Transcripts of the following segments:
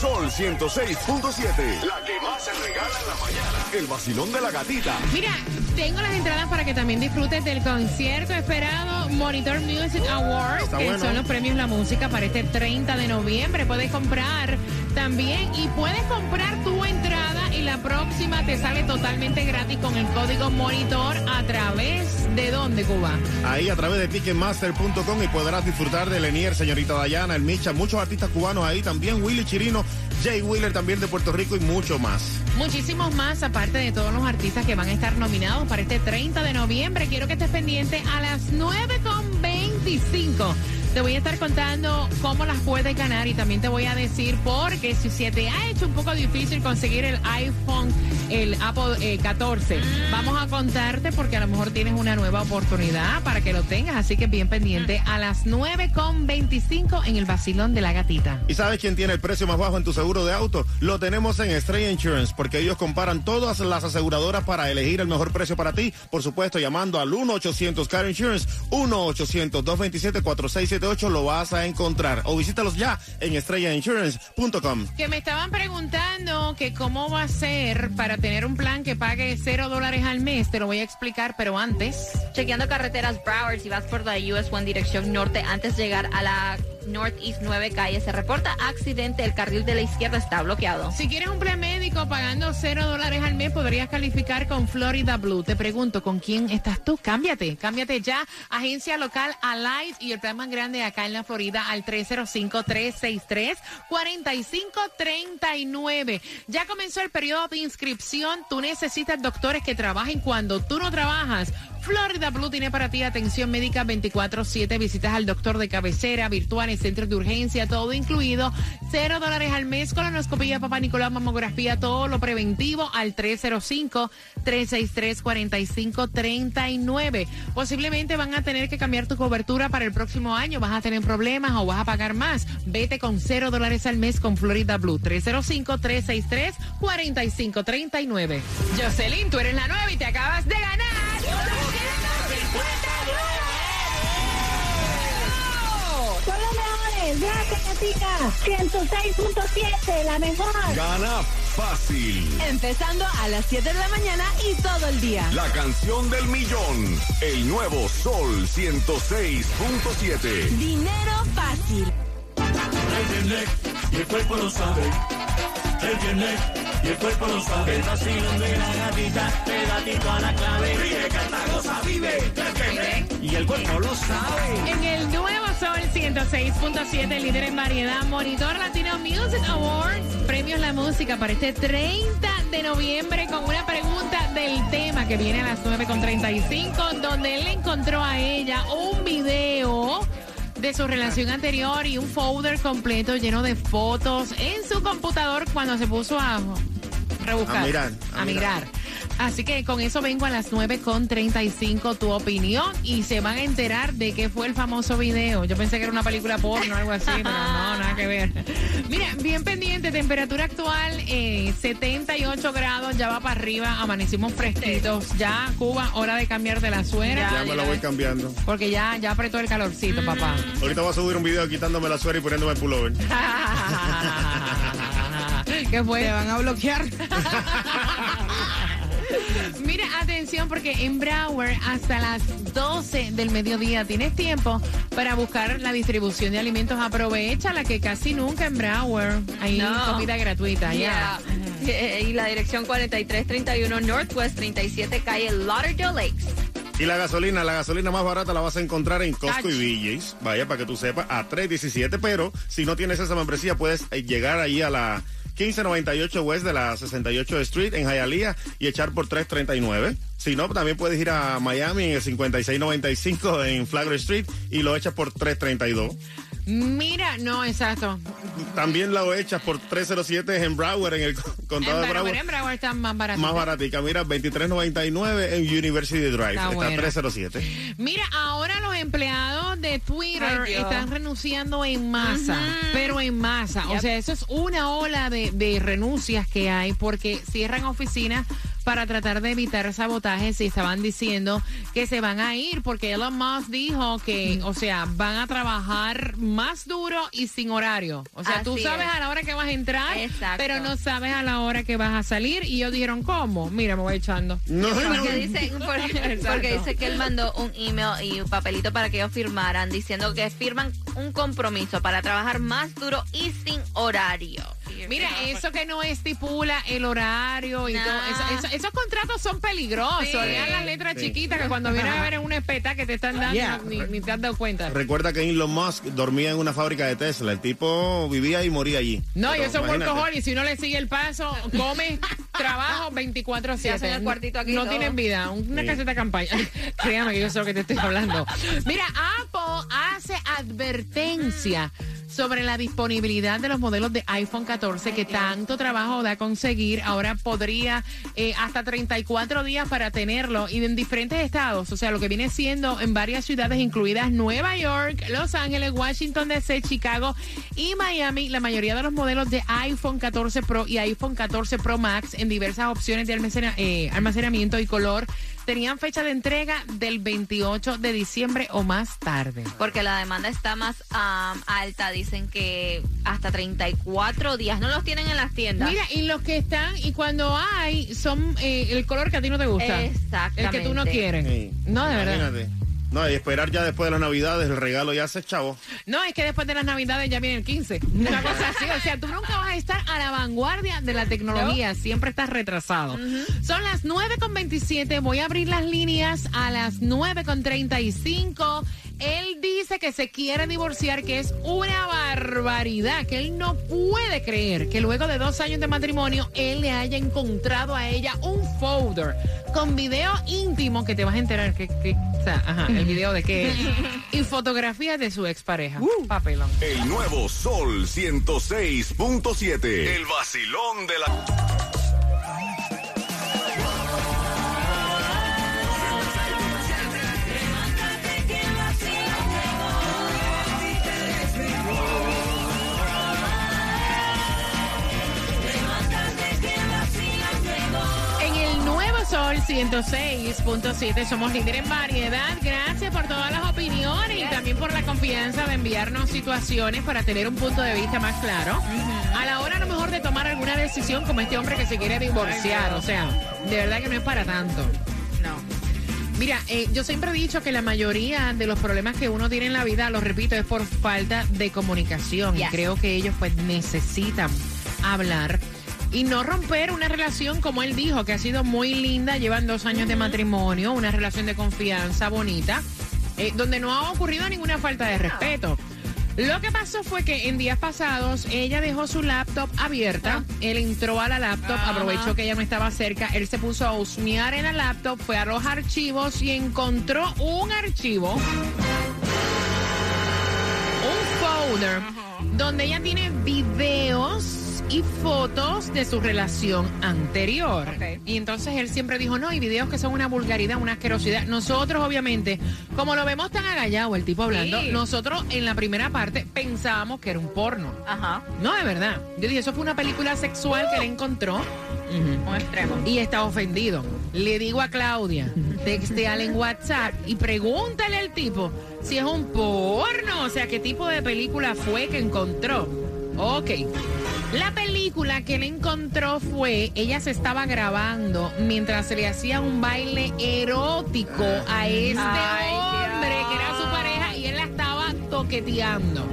Sol 106.7. La que más se regala en la mañana. El vacilón de la gatita. Mira, tengo las entradas para que también disfrutes del concierto esperado Monitor Music Awards, que son los premios La Música para este 30 de noviembre. Puedes comprar también y puedes comprar tu próxima te sale totalmente gratis con el código Monitor a través de dónde, Cuba. Ahí a través de Ticketmaster.com y podrás disfrutar de Lenier, señorita Dayana, el Micha, muchos artistas cubanos ahí también, Willy Chirino, Jay Wheeler también de Puerto Rico y mucho más. Muchísimos más, aparte de todos los artistas que van a estar nominados para este 30 de noviembre. Quiero que estés pendiente a las 9.25. Te voy a estar contando cómo las puedes ganar y también te voy a decir porque si se te ha hecho un poco difícil conseguir el iPhone, el Apple eh, 14, vamos a contarte porque a lo mejor tienes una nueva oportunidad para que lo tengas. Así que bien pendiente a las 9.25 en el vacilón de la gatita. ¿Y sabes quién tiene el precio más bajo en tu seguro de auto? Lo tenemos en Estrella Insurance porque ellos comparan todas las aseguradoras para elegir el mejor precio para ti. Por supuesto, llamando al 1-800-CAR Insurance, 1-800-227-4678 lo vas a encontrar. O visítalos ya en estrellainsurance.com. Que me estaban preguntando que cómo va a ser para tener un plan que pague cero dólares al mes. Te lo voy a explicar, pero antes. Chequeando carreteras Broward, si vas por la US 1 dirección norte, antes de llegar a la Northeast 9 calle, se reporta accidente. El carril de la izquierda está bloqueado. Si quieres un plan médico pagando cero dólares al mes, podrías calificar con Florida Blue. Te pregunto, ¿con quién estás tú? Cámbiate, cámbiate ya. Agencia local Alive y el plan más grande acá en la Florida al 305-363-4539. Ya comenzó el periodo de inscripción. Tú necesitas doctores que trabajen cuando tú no trabajas. Florida Blue tiene para ti atención médica 24-7, visitas al doctor de cabecera, virtuales, centros de urgencia, todo incluido. Cero dólares al mes, colonoscopía, papá Nicolás, mamografía, todo lo preventivo al 305-363-4539. Posiblemente van a tener que cambiar tu cobertura para el próximo año, vas a tener problemas o vas a pagar más. Vete con cero dólares al mes con Florida Blue. 305-363-4539. Jocelyn, tú eres la nueva y te acabas de ganar. Son los mejores. Gracias, Gatica. 106.7, la mejor. Gana fácil. Empezando a las 7 de la mañana y todo el día. La canción del millón. El nuevo Sol 106.7. Dinero fácil. Y el cuerpo lo sabe. El tiene y el cuerpo lo sabe. El vacilón de la gatita, pegadito a la clave. Ríe, canta, goza, vive. El y el cuerpo lo sabe. En el nuevo Sol 106.7, líder en variedad, Monitor Latino Music Awards, premios La Música para este 30 de noviembre con una pregunta del tema que viene a las 9.35, donde él encontró a ella un video de su relación anterior y un folder completo lleno de fotos en su computador cuando se puso a rebuscar. A mirar, a a mirar. Así que con eso vengo a las 9.35 tu opinión y se van a enterar de qué fue el famoso video. Yo pensé que era una película porno o algo así, pero no, nada que ver. Mira, bien pendiente, temperatura actual eh, 78 grados, ya va para arriba, amanecimos fresquitos. Ya, Cuba, hora de cambiar de la suera. Ya me la voy cambiando. Porque ya, ya apretó el calorcito, papá. Ahorita voy a subir un video quitándome la suera y poniéndome el pullover. ¿Qué fue? Te van a bloquear. Mira, atención, porque en Broward hasta las 12 del mediodía tienes tiempo para buscar la distribución de alimentos. Aprovecha la que casi nunca en Broward hay No. comida gratuita. Ya. Yeah. Eh, Y la dirección 4331 Northwest 37 calle Lauderdale Lakes. Y la gasolina, la gasolina más barata la vas a encontrar en Costco Ach. y BJ's. Vaya, para que tú sepas, a 3.17. Pero si no tienes esa membresía, puedes eh, llegar ahí a la 1598 West de la 68 Street en Hialeah y echar por 3.39. Si no, también puedes ir a Miami en el 5695 en Flagler Street y lo echas por 3.32. Mira, no, exacto. También lo echas por 307 en Broward, en el co- condado En de Broward, en Broward está más barato. Más baratica, mira, 23.99 en University Drive. Está Está, bueno. 307. Mira, ahora los empleados de Twitter Ay, están renunciando en masa, pero en masa. O sea, eso es una ola de, de renuncias que hay porque cierran oficinas para tratar de evitar sabotajes y estaban diciendo que se van a ir porque Elon Musk dijo que, o sea, van a trabajar más duro y sin horario. O sea, tú sabes es. a la hora que vas a entrar, Exacto. pero no sabes a la hora que vas a salir. Y ellos dijeron, ¿cómo? Mira, me voy echando. No, no, Porque dice, porque dice que él mandó un email y un papelito para que ellos firmaran diciendo que firman un compromiso para trabajar más duro y sin horario. Mira, eso que no estipula el horario y Nah. todo, eso- eso- esos contratos son peligrosos. Sí. Lean las letras Sí. chiquitas que cuando vienes a ver en una espeta que te están dando Yeah. ni, ni te has dado cuenta. Recuerda que Elon Musk dormía en una fábrica de Tesla. El tipo vivía y moría allí. No, y Pero eso es y si no le sigue el paso, come, trabajo Se hacen 24-7. el cuartito aquí y no todo. tienen vida, una Sí. caseta de campaña. Créame que yo sé lo que te estoy hablando. Mira, Apple hace advertencia sobre la disponibilidad de los modelos de iPhone 14 que tanto trabajo da conseguir. Ahora podría eh, hasta 34 días para tenerlo y en diferentes estados, o sea, lo que viene siendo en varias ciudades incluidas Nueva York, Los Ángeles, Washington DC, Chicago y Miami, la mayoría de los modelos de iPhone 14 Pro y iPhone 14 Pro Max en diversas opciones de eh, almacenamiento y color tenían fecha de entrega del 28 de diciembre o más tarde. Porque la demanda está más am, alta, dicen que hasta 34 días. No los tienen en las tiendas. Mira, y los que están, y cuando hay, son eh, el color que a ti no te gusta. Exactamente. El que tú no quieres. Sí. No, de verdad. No, y esperar ya después de las navidades, el regalo ya se chavo. No, es que después de las navidades ya viene el 15. Una cosa así. O sea, tú nunca vas a estar a la vanguardia de la tecnología. Siempre estás retrasado. Son las 9.27. Voy a abrir las líneas a las 9.35. Él dice que se quiere divorciar, que es una barbaridad, que él no puede creer que luego de dos años de matrimonio él le haya encontrado a ella un folder con video íntimo que te vas a enterar que, que- o sea, ajá, el video de qué es, y fotografías de su expareja. Papelón. El nuevo Sol 106.7. El vacilón de la... 106.7 somos líder en variedad. Gracias por todas las opiniones y también por la confianza de enviarnos situaciones para tener un punto de vista más claro. A la hora a lo mejor de tomar alguna decisión como este hombre que se quiere divorciar. O sea, de verdad que no es para tanto. No. Mira, eh, yo siempre he dicho que la mayoría de los problemas que uno tiene en la vida, lo repito, es por falta de comunicación. Y creo que ellos pues necesitan hablar y no romper una relación como él dijo, que ha sido muy linda, llevan dos años de matrimonio, una relación de confianza bonita, eh, donde no ha ocurrido ninguna falta de respeto. Lo que pasó fue que en días pasados ella dejó su laptop abierta, él entró a la laptop, aprovechó que ella no estaba cerca, él se puso a husmear en la laptop, fue a los archivos y encontró un archivo, un folder, donde ella tiene videos y fotos de su relación anterior. Y entonces él siempre dijo, no, hay videos que son una vulgaridad, una asquerosidad. Nosotros, obviamente, como lo vemos tan agallado el tipo hablando, Sí. nosotros en la primera parte pensábamos que era un porno. Ajá. No, de verdad. Yo dije, eso fue una película sexual que él encontró Un extremo. y está ofendido. Le digo a Claudia, texteale en WhatsApp y pregúntale al tipo si es un porno, o sea, qué tipo de película fue que encontró. Ok. La película que él encontró fue, ella se estaba grabando mientras le hacía un baile erótico a este Ay, hombre Dios. que era su pareja y él la estaba toqueteando.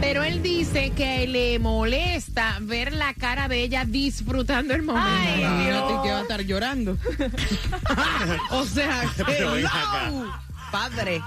Pero él dice que le molesta ver la cara de ella disfrutando el momento. Ay, que va a estar llorando. o sea, Pero acá. padre.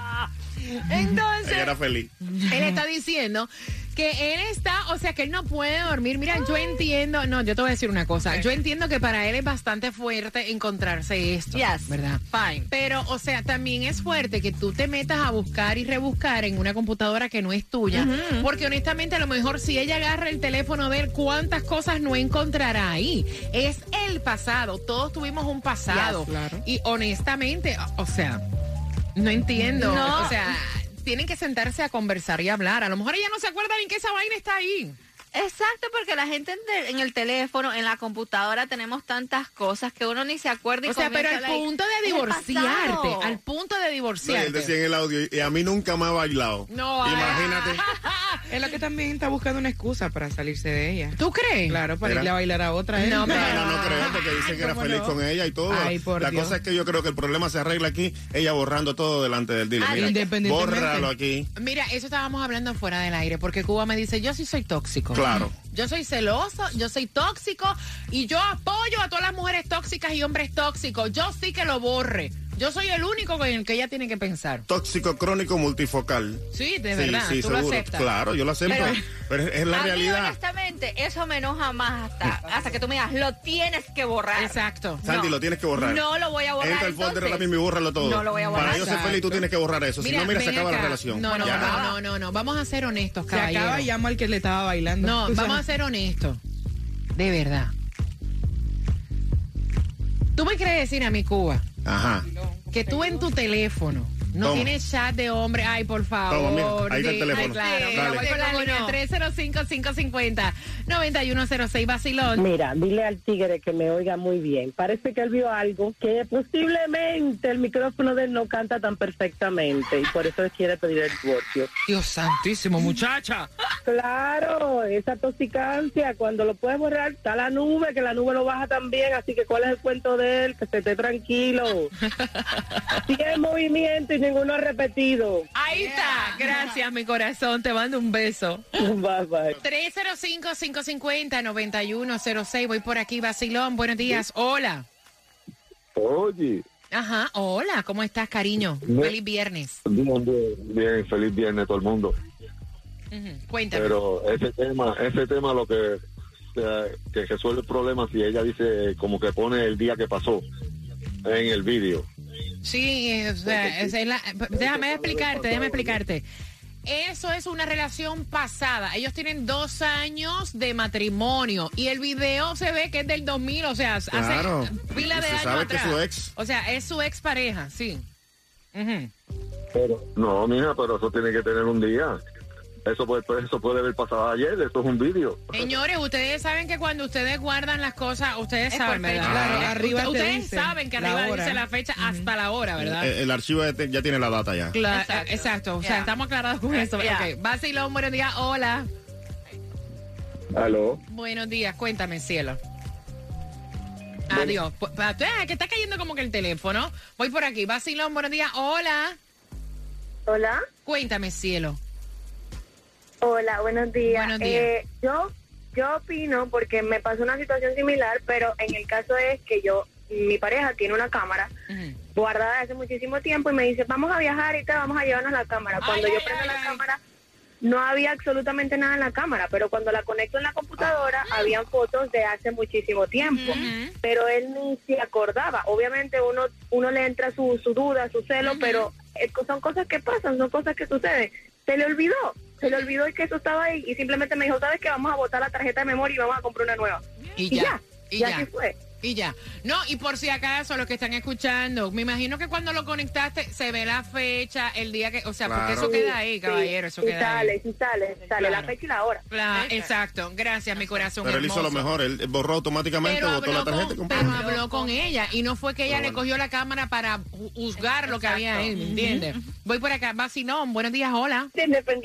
Entonces, Ella era feliz. él está diciendo que él está, o sea, que él no puede dormir. Mira, yo entiendo, no, yo te voy a decir una cosa. Yo entiendo que para él es bastante fuerte encontrarse esto, Yes. ¿verdad? Fine. Pero, o sea, también es fuerte que tú te metas a buscar y rebuscar en una computadora que no es tuya. Porque honestamente, a lo mejor si ella agarra el teléfono de él, cuántas cosas no encontrará ahí. Es el pasado. Todos tuvimos un pasado. Yes, claro. Y honestamente, o- o sea, no entiendo. No. O sea, tienen que sentarse a conversar y hablar. A lo mejor ella no se acuerda ni que esa vaina está ahí. Exacto, porque la gente en, el teléfono, en la computadora, tenemos tantas cosas que uno ni se acuerda. Y O sea, pero al punto de "Es el divorciarte, pasado". al punto de No, divorciarte. él decía en el audio, y a mí nunca me ha bailado. No. Imagínate. Es lo que también está buscando una excusa para salirse de ella. ¿Tú crees? Claro, para Mira. irle a bailar a otra. ¿eh? No, No, pero- no, no creo, porque dice que era ¿cómo feliz no? con ella y todo. Ay, por la Dios. cosa es que yo creo que el problema se arregla aquí, ella borrando todo delante del dealer. Ah, Mira, independientemente. bórralo aquí. Mira, eso estábamos hablando fuera del aire, porque Cuba me dice, yo sí soy tóxico. Claro. Yo soy celoso, yo soy tóxico y yo apoyo a todas las mujeres tóxicas y hombres tóxicos. Yo sí que lo borre. Yo soy el único con el que ella tiene que pensar. Tóxico crónico multifocal. Sí, de sí, verdad. sí, tú lo seguro. aceptas. Claro, yo lo acepto. Pero- Pero, es la a realidad. Mí, honestamente, eso me enoja más hasta, hasta que tú me digas, lo tienes que borrar. Exacto. Sandy, No. lo tienes que borrar. No lo voy a borrar. Entra al folder ahora mismo y bórralo todo. No lo voy a borrar. Para yo ser feliz, tú tienes que borrar eso. si no, mira, se acaba la relación. No, no, Ya. no, no, no, no. Vamos a ser honestos, Se caballero. acaba y llamo al que le estaba bailando. No, vamos a ser honestos. De verdad. Tú me quieres decir a mi Cuba Ajá. que tú en tu teléfono no Toma. tienes chat de hombre. Ay, por favor. Toma, mira, ahí está el teléfono. Ay, claro, Dale. mira, voy con la ¿Cómo línea no? 305-550-9106 Basilón. Mira, dile al tigre que me oiga muy bien. Parece que él vio algo que posiblemente el micrófono de él no canta tan perfectamente y por eso él quiere pedir el divorcio. Dios santísimo, muchacha. Claro, esa toxicancia, cuando lo puedes borrar, está la nube, que la nube lo baja también, así que ¿cuál es el cuento de él? Que se esté tranquilo. En movimiento y ninguno ha repetido. Ahí está. Gracias, mi corazón. Te mando un beso. Bye, bye. 305-550-9106. Voy por aquí, Basilón. Buenos días. Hola. Oye, Ajá. Hola. ¿Cómo estás, cariño? Bien. Feliz viernes. bien, bien, bien, feliz viernes todo el mundo. Ujú. Cuéntame. Pero ese tema, ese tema lo que que resuelve el problema si ella dice como que pone el día que pasó en el vídeo. Sí, o sea, esa es la- déjame explicarte, déjame explicarte. Eso es una relación pasada. Ellos tienen dos años de matrimonio y el video se ve que es del 2000, o sea, Claro. hace pila de Se años sabe que es atrás. su ex. O sea, es su ex pareja, sí. Ujú. Pero no, mija, pero eso tiene que tener un día. Eso puede, pues, eso puede haber pasado ayer, eso es un vídeo. Señores, ustedes saben que cuando ustedes guardan las cosas, ustedes Es saben. ¿verdad? Claro, arriba te ustedes dice saben que arriba hora. dice la fecha hasta la hora, ¿verdad? El, el archivo ya tiene la data ya. Cla- Exacto. exacto. O sea, Yeah. estamos aclarados con eso. Yeah. Ok, Basilón, buenos días. Hola. Aló. Buenos días, cuéntame, cielo. Adiós. Ah, que está cayendo como que el teléfono. Voy por aquí. Basilón, buenos días. Hola. Hola. Cuéntame, cielo. Hola, buenos días. Buenos días. Eh, yo, yo opino porque me pasó una situación similar, pero en el caso es que yo, mi pareja tiene una cámara Ujú. guardada hace muchísimo tiempo y me dice, vamos a viajar y te vamos a llevarnos la cámara. Cuando Ay, yo ay, prendo ay, la cámara, no había absolutamente nada en la cámara, pero cuando la conecto en la computadora, habían fotos de hace muchísimo tiempo. Pero él ni se acordaba. Obviamente uno uno le entra su, su duda, su celo, pero eh, son cosas que pasan, son cosas que suceden. Se le olvidó, se le olvidó que eso estaba ahí y simplemente me dijo, ¿sabes qué? Vamos a botar la tarjeta de memoria y vamos a comprar una nueva. Y ya. Y y ya. así fue. Y ya. No, y por si acaso, los que están escuchando, me imagino que cuando lo conectaste se ve la fecha, el día que. O sea, porque eso queda ahí, Sí, caballero, eso sí queda sale, ahí. sí sale, sale la Claro. fecha y la hora. Claro, exacto. Gracias, mi corazón. Pero él hizo lo mejor, él borró automáticamente, Pero botó la habló, tarjeta y con, compró. pero habló con ella y no fue que ella Pero le bueno. cogió la cámara para ju- juzgar lo que había ahí, ¿me entiendes? Voy por acá, Basilón, buenos días, hola.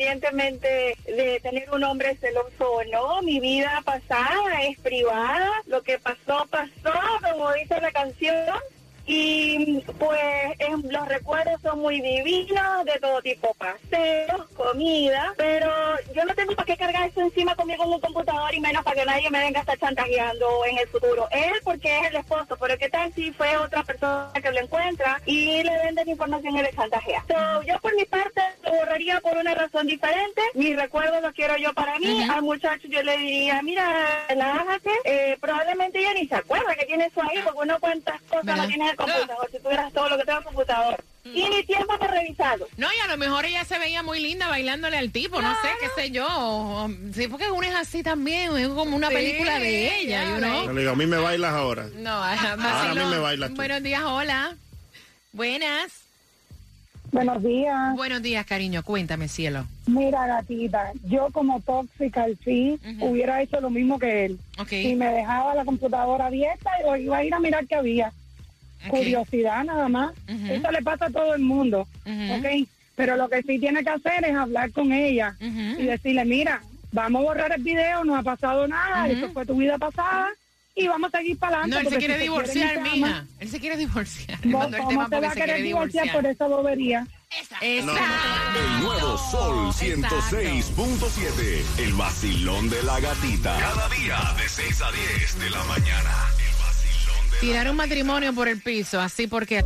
Independientemente de tener un hombre celoso o no, mi vida pasada es privada. Lo que pasó, pasó, como dice la canción. Y pues los recuerdos son muy divinos, de todo tipo, paseos, comida, pero yo no tengo para qué cargar eso encima conmigo en un computador y menos para que nadie me venga a estar chantajeando en el futuro. Él porque es el esposo, pero ¿qué tal si fue otra persona que lo encuentra y le venden información y le chantajea? So, yo por mi parte borraría por una razón diferente. Mi recuerdo lo quiero yo para mí. Al muchacho yo le diría, mira, relájate. Eh, probablemente ella ni se acuerda que tiene eso ahí porque uno cuántas cosas ¿Verdad? no tiene en el computador. Si tuvieras todo lo que tengo en el computador. Y ni tiempo para revisarlo. No, y a lo mejor ella se veía muy linda bailándole al tipo, no sé, qué sé yo. o- Sí, porque uno es así también, es como una Sí, película de ella, know? Le digo, a mí me bailas ahora. No, Ahora a mí me bailas tú. Buenos días, hola. Buenas. Buenos días. Buenos días, cariño. Cuéntame, cielo. Mira, gatita, yo como tóxica al fin hubiera hecho lo mismo que él. Ok. Si me dejaba la computadora abierta, yo iba a ir a mirar qué había. Curiosidad nada más. Ujú. Eso le pasa a todo el mundo. Ujú. ¿ok? Pero lo que sí tiene que hacer es hablar con ella y decirle, mira, vamos a borrar el video, no ha pasado nada, eso fue tu vida pasada y vamos a seguir para adelante. No, él se quiere si divorciar, quieren y te mija. Él se quiere divorciar. ¿Cómo el cómo tema se va a se querer divorciar divorciar. por esa bobería? Exacto. El nuevo Sol 106.7. El vacilón de la gatita. Cada día de 6 a 10 de la mañana. El vacilón de Tirar un matrimonio por el piso, así porque...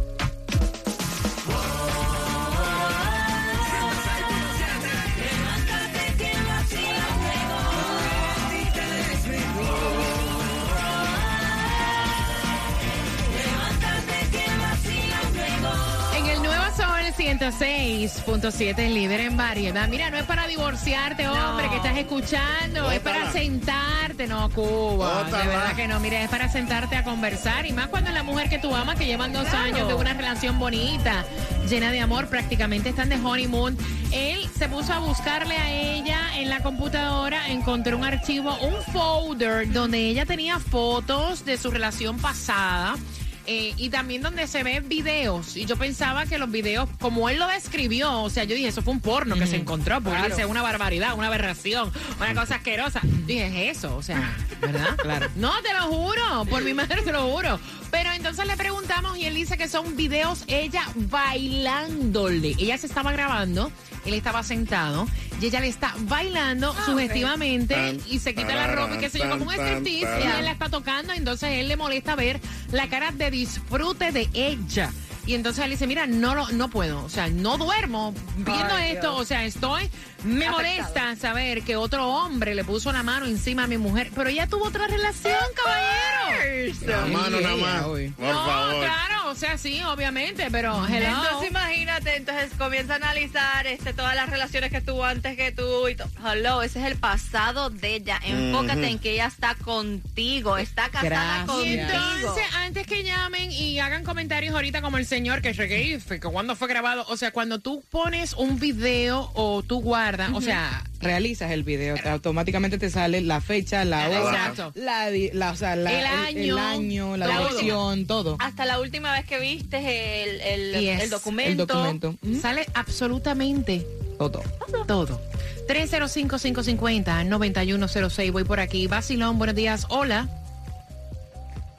106.7, el líder en variedad. Mira, no es para divorciarte, hombre, que estás escuchando. Es para sentarte, no, Cuba. Bótala. De verdad que no. Mira, es para sentarte a conversar. Y más cuando la mujer que tú amas, que llevan dos años de una relación bonita, llena de amor, prácticamente están de honeymoon. Él se puso a buscarle a ella en la computadora, encontró un archivo, un folder donde ella tenía fotos de su relación pasada. Eh, y también donde se ven videos. Y yo pensaba que los videos, como él lo describió, o sea, yo dije, eso fue un porno que se encontró, porque él dice una barbaridad, una aberración, una cosa asquerosa. Dije, es eso, o sea, ¿verdad? Claro. No, te lo juro, por mi madre te lo juro. Pero entonces le preguntamos y él dice que son videos ella bailándole. Ella se estaba grabando, él estaba sentado y ella le está bailando sugestivamente Tan, y se quita la ropa y qué sé yo, como un striptease y él la está tocando, entonces él le molesta ver la cara de disfrute de ella. Y entonces él dice, mira, no lo, no puedo, o sea, no duermo viendo Ay, esto, Dios. o sea, estoy, me molesta saber que otro hombre le puso la mano encima a mi mujer, pero ella tuvo otra relación, caballero. La mano nada más. Por no, favor. claro, o sea, sí, obviamente, pero hello. Entonces imagínate, entonces comienza a analizar este, todas las relaciones que tuvo antes que tú y todo. Hello, ese es el pasado de ella. Enfócate en que ella está contigo, está casada Gracias. Y contigo. entonces, antes que llamen y hagan comentarios ahorita como el señor que regué, que cuando fue grabado, o sea, cuando tú pones un video o tú guardas, o sea, Realizas el video, automáticamente te sale la fecha, la hora, Exacto. la, la- o sea, la- El año, el año, la todo. dirección, todo. Hasta la última vez que viste el, el, Yes. el documento. El documento. ¿Mm? sale absolutamente Todo. todo. 305-550-9106. Voy por aquí. Basilón, buenos días. Hola.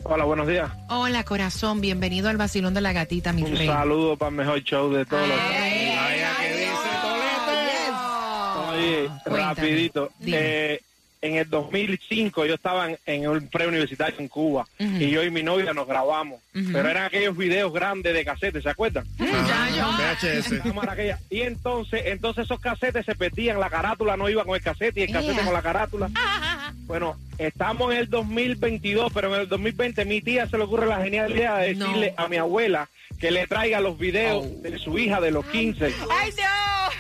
Hola, buenos días. Hola, corazón. Bienvenido al Basilón de la Gatita, mi Un rey. saludo para el mejor show de todos los Vaya, ¿qué dice Oye, Cuéntame. rapidito. Eh, en el 2005 yo estaba en- en un preuniversitario en Cuba y yo y mi novia nos grabamos. Pero eran aquellos videos grandes de cassette, ¿se acuerdan? Yo. VHS. Y entonces, entonces esos casetes se perdían, la carátula no iba con el casete y el casete con la carátula. Bueno, estamos en el 2022, pero en el 2020 mi tía se le ocurre la genial idea de No. decirle a mi abuela que le traiga los videos de su hija de los 15. ¡Ay, no!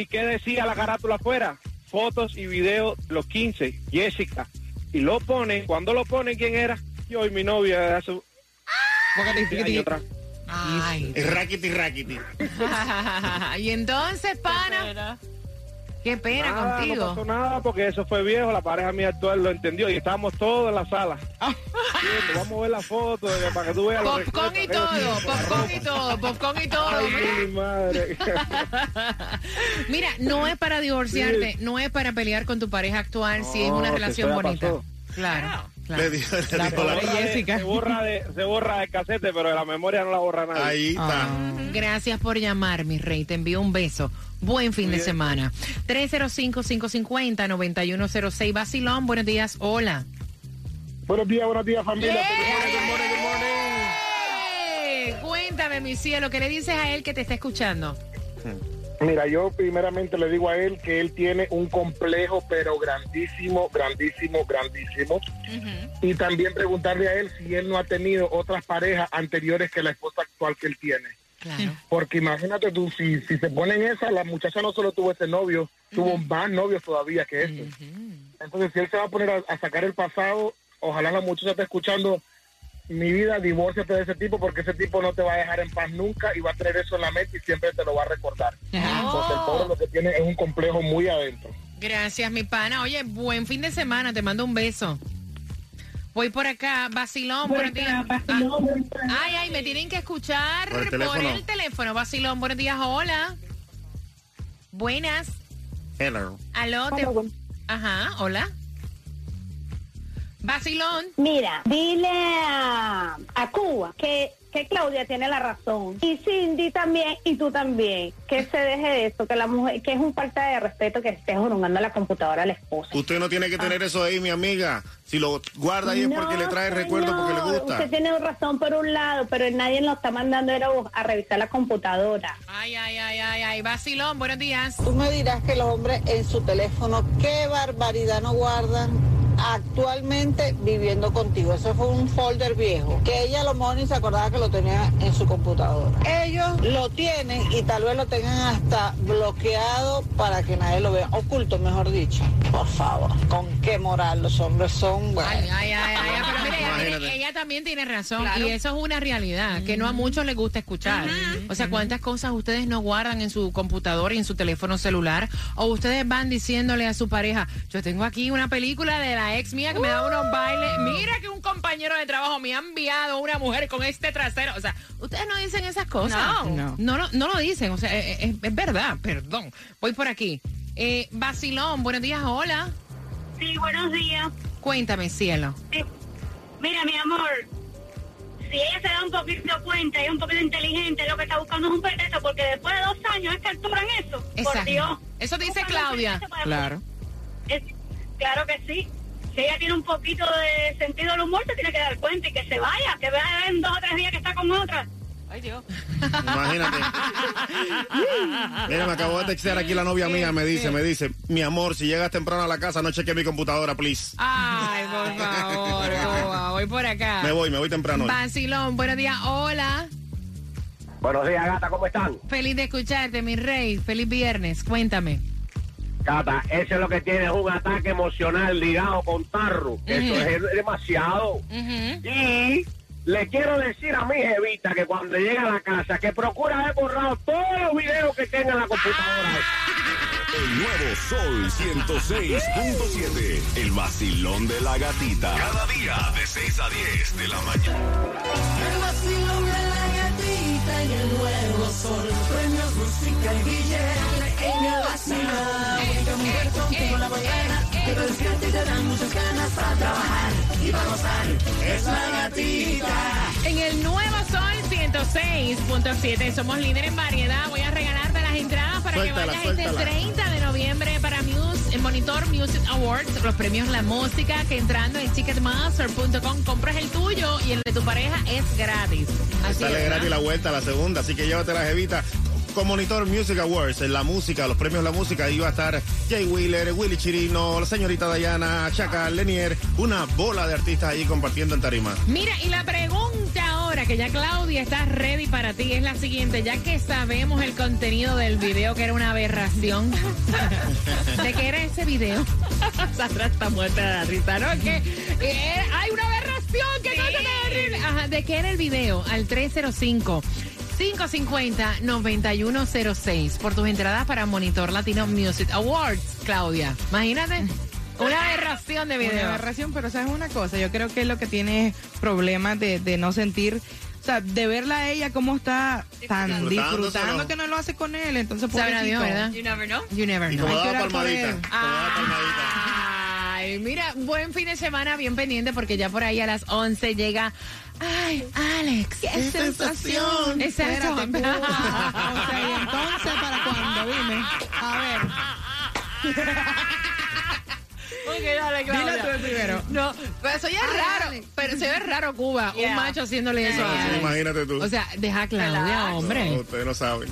¿Y qué decía la carátula afuera? Fotos y videos de los 15, Jessica. Y lo pone, cuando lo pone, ¿quién era? Yo y mi novia de hace Póngate, 15 años atrás. Ay. Es raquiti, raquiti. y entonces, pana, qué pena Nada, No contigo. pasó nada porque eso fue viejo, la pareja mía actual lo entendió y estábamos todos en la sala. Viendo, Vamos a ver la foto de- para que tú veas Popcorn y todo, popcorn y todo, popcorn y todo. Ay, mi madre. Mira, no es para divorciarte, no es para pelear con tu pareja actual si es una relación bonita. pasó. Claro, claro. Le dijo, le La dijo la- pobre Jessica. Se borra, de, se borra de casete, pero de la memoria no la borra nadie. Ahí está. Gracias por llamar, mi rey. Te envío un beso. Buen fin de semana. 305-550-9106. Basilón, buenos días. Hola. Buenos días, buenos días, familia. Eh, Cuéntame, mi cielo, ¿qué le dices a él que te está escuchando? Mira, yo primeramente le digo a él que él tiene un complejo, pero grandísimo, grandísimo, grandísimo. Y también preguntarle a él si él no ha tenido otras parejas anteriores que la esposa actual que él tiene. Claro. Porque imagínate tú, si, si se ponen esa, la muchacha no solo tuvo este novio, tuvo más novios todavía que este. Entonces, si él se va a poner a, a sacar el pasado, ojalá la muchacha esté escuchando, mi vida, divórciate de ese tipo, porque ese tipo no te va a dejar en paz nunca y va a tener eso en la mente y siempre te lo va a recordar. Porque el pobre lo que tiene es un complejo muy adentro. Gracias, mi pana. Oye, buen fin de semana. Te mando un beso. Voy por acá. Basilón, buenos días. Ah, Ay, ay, me tienen que escuchar Por el por teléfono. el teléfono. Basilón, buenos días. Hola. Buenas. Hello. Aló. te- Ajá, hola. Basilón. Mira, dile a, a Cuba que, que Claudia tiene la razón. Y Cindy también, y tú también. Que se deje de esto, que la mujer, que es un falta de respeto que estés jorongando la computadora a la esposa. Usted no tiene que tener eso ahí, mi amiga. Si lo guarda ahí es porque le trae señor, recuerdo, porque le gusta. Usted tiene razón por un lado, pero nadie lo está mandando era a revisar la computadora. Ay, ay, ay, ay, ay. Basilón, buenos días. Tú me dirás que los hombres en su teléfono, qué barbaridad no guardan actualmente viviendo contigo. Eso fue un folder viejo, que ella lo mejor ni se acordaba que lo tenía en su computadora. Ellos lo tienen y tal vez lo tengan hasta bloqueado para que nadie lo vea, oculto mejor dicho. Por favor, ¿con qué moral los hombres son? Bueno. Ay, ay, ay, Imagínate. ella también tiene razón Claro. y eso es una realidad que no a muchos les gusta escuchar. O sea, cuántas cosas ustedes no guardan en su computador y en su teléfono celular o ustedes van diciéndole a su pareja, yo tengo aquí una película de la ex mía que me da unos bailes, mira que un compañero de trabajo me ha enviado una mujer con este trasero. O sea, ustedes no dicen esas cosas. No. No. No, lo- no lo dicen, o sea, es, es- es verdad, perdón. Voy por aquí. Eh, Basilón, buenos días, hola. Sí, buenos días. Cuéntame, cielo. Mira, mi amor, si ella se da un poquito cuenta y es un poquito inteligente, lo que está buscando es un pretexto, porque después de dos años es capturan eso. Por. Dios. Eso dice Buscan un Claudia. Claro. Es- claro que sí. Si ella tiene un poquito de sentido del humor, se tiene que dar cuenta y que se vaya, que vea en dos o tres días que está con otra. Ay, Dios. Imagínate. Mira, me acabó de textear aquí la novia mía, me dice, me dice, mi amor, si llegas temprano a la casa, no cheque mi computadora, please. Ay, por favor, voy por acá. Me voy, me voy temprano. hoy. Vacilón, buenos días, hola. Buenos días, gata, ¿cómo están? Feliz de escucharte, mi rey. Feliz viernes, cuéntame. Gata, eso es lo que tiene, es un ataque emocional ligado con tarro. que Eso es demasiado. Y le quiero decir a mi jevita que cuando llega a la casa, que procura haber borrado todos los videos que tenga en la computadora. El nuevo Sol 106.7. El vacilón de la gatita. Cada día de 6 a 10 de la mañana. El vacilón de la gatita y el nuevo sol. Premios, música y billete en el vacilón. En la mañana. Que te despierta y te dan muchas ganas para trabajar y para gozar. Es la gatita. En el nuevo Sol 106.7 somos líderes en variedad. Voy a regalarte las entradas para Suéltala, que vayas este 30 de noviembre para Muse, el Monitor Music Awards, los premios La Música, que entrando en ticketmaster.com compras el tuyo y el de tu pareja es gratis. Así Sale es, gratis la vuelta, la segunda, así que llévate la jevita. Con Monitor Music Awards, en la música, los premios La Música, ahí va a estar Jay Wheeler, Willy Chirino, la señorita Dayana, Chaca, Lenier, una bola de artistas ahí compartiendo en tarima. Mira, y la pregunta ahora, que ya Claudia está ready para ti, es la siguiente. Ya que sabemos el contenido del video, que era una aberración, ¿de qué era ese video? Sandra está muerta de la risa, ¿no? Que eh, hay una aberración, qué cosa tan horrible. Ajá, ¿de qué era el video? Al 305. 550-9106 por tus entradas para Monitor Latino Music Awards, Claudia. Imagínate, una aberración de video. Una aberración, pero sabes una cosa, yo creo que lo que tiene es problemas de, de no sentir, o sea, de verla a ella cómo está tan disfrutando que no lo hace con él, entonces. Dios, ¿verdad? You never know. You never Y know. como daba por palmadita. daba palmadita. Ay, Ay, mira, buen fin de semana, bien pendiente, porque ya por ahí a las 11 llega. Ay, Alex. ¡Qué sensación! Exacto. Espérate, Cuba. O sea, ¿y entonces para cuándo? Dime. A ver. Ok, dale. Dile tú primero. No, pero eso ya es raro. Pero se ve raro Cuba, Yeah. un macho haciéndole eso a Sí, Alex. imagínate tú. O sea, deja a Claudia, Relax. hombre. No, ustedes no saben.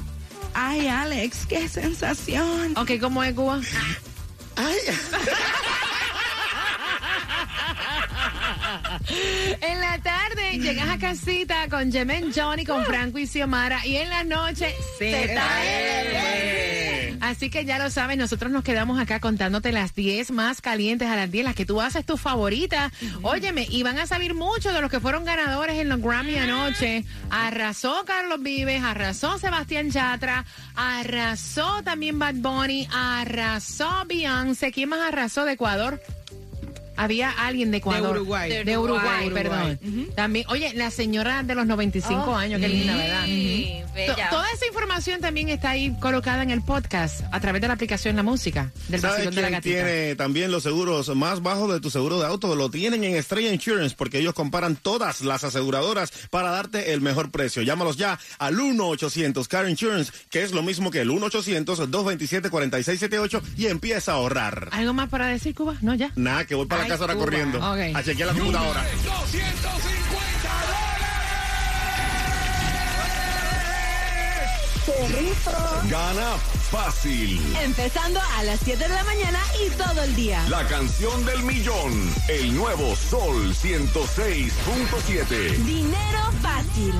Ay, Alex, qué sensación. Ok, ¿cómo es Cuba? En la tarde llegas a casita con Jemen Johnny, con Franco y Xiomara. Y en la noche, ZL. Así que ya lo sabes, nosotros nos quedamos acá contándote las 10 más calientes a las 10, las que tú haces tus favoritas. Óyeme, y van a salir muchos de los que fueron ganadores en los Grammy anoche. Arrasó Carlos Vives, arrasó Sebastián Yatra, arrasó también Bad Bunny, arrasó Beyoncé. ¿Quién más arrasó de Ecuador? Había alguien de Ecuador. Uruguay. De, De Uruguay, Uruguay. perdón. También, oye, la señora de los 95 Oh, años, qué linda, ¿verdad? sí, To- bella. Toda esa información también está ahí colocada en el podcast a través de la aplicación La Música del ¿Sabes de la gatita. tiene también los seguros más bajos de tu seguro de auto? Lo tienen en Estrella Insurance porque ellos comparan todas las aseguradoras para darte el mejor precio. Llámalos ya al 1-800 Car Insurance, que es lo mismo que el 1-800-227-4678 y empieza a ahorrar. ¿Algo más para decir, Cuba? No, ya. Nada, que voy para Ay, la casa ahora Cuba. corriendo. Ok. A chequear la computadora. 250 Gana fácil. Empezando a las 7 de la mañana y todo el día. La canción del millón. El nuevo Sol 106.7. Dinero fácil.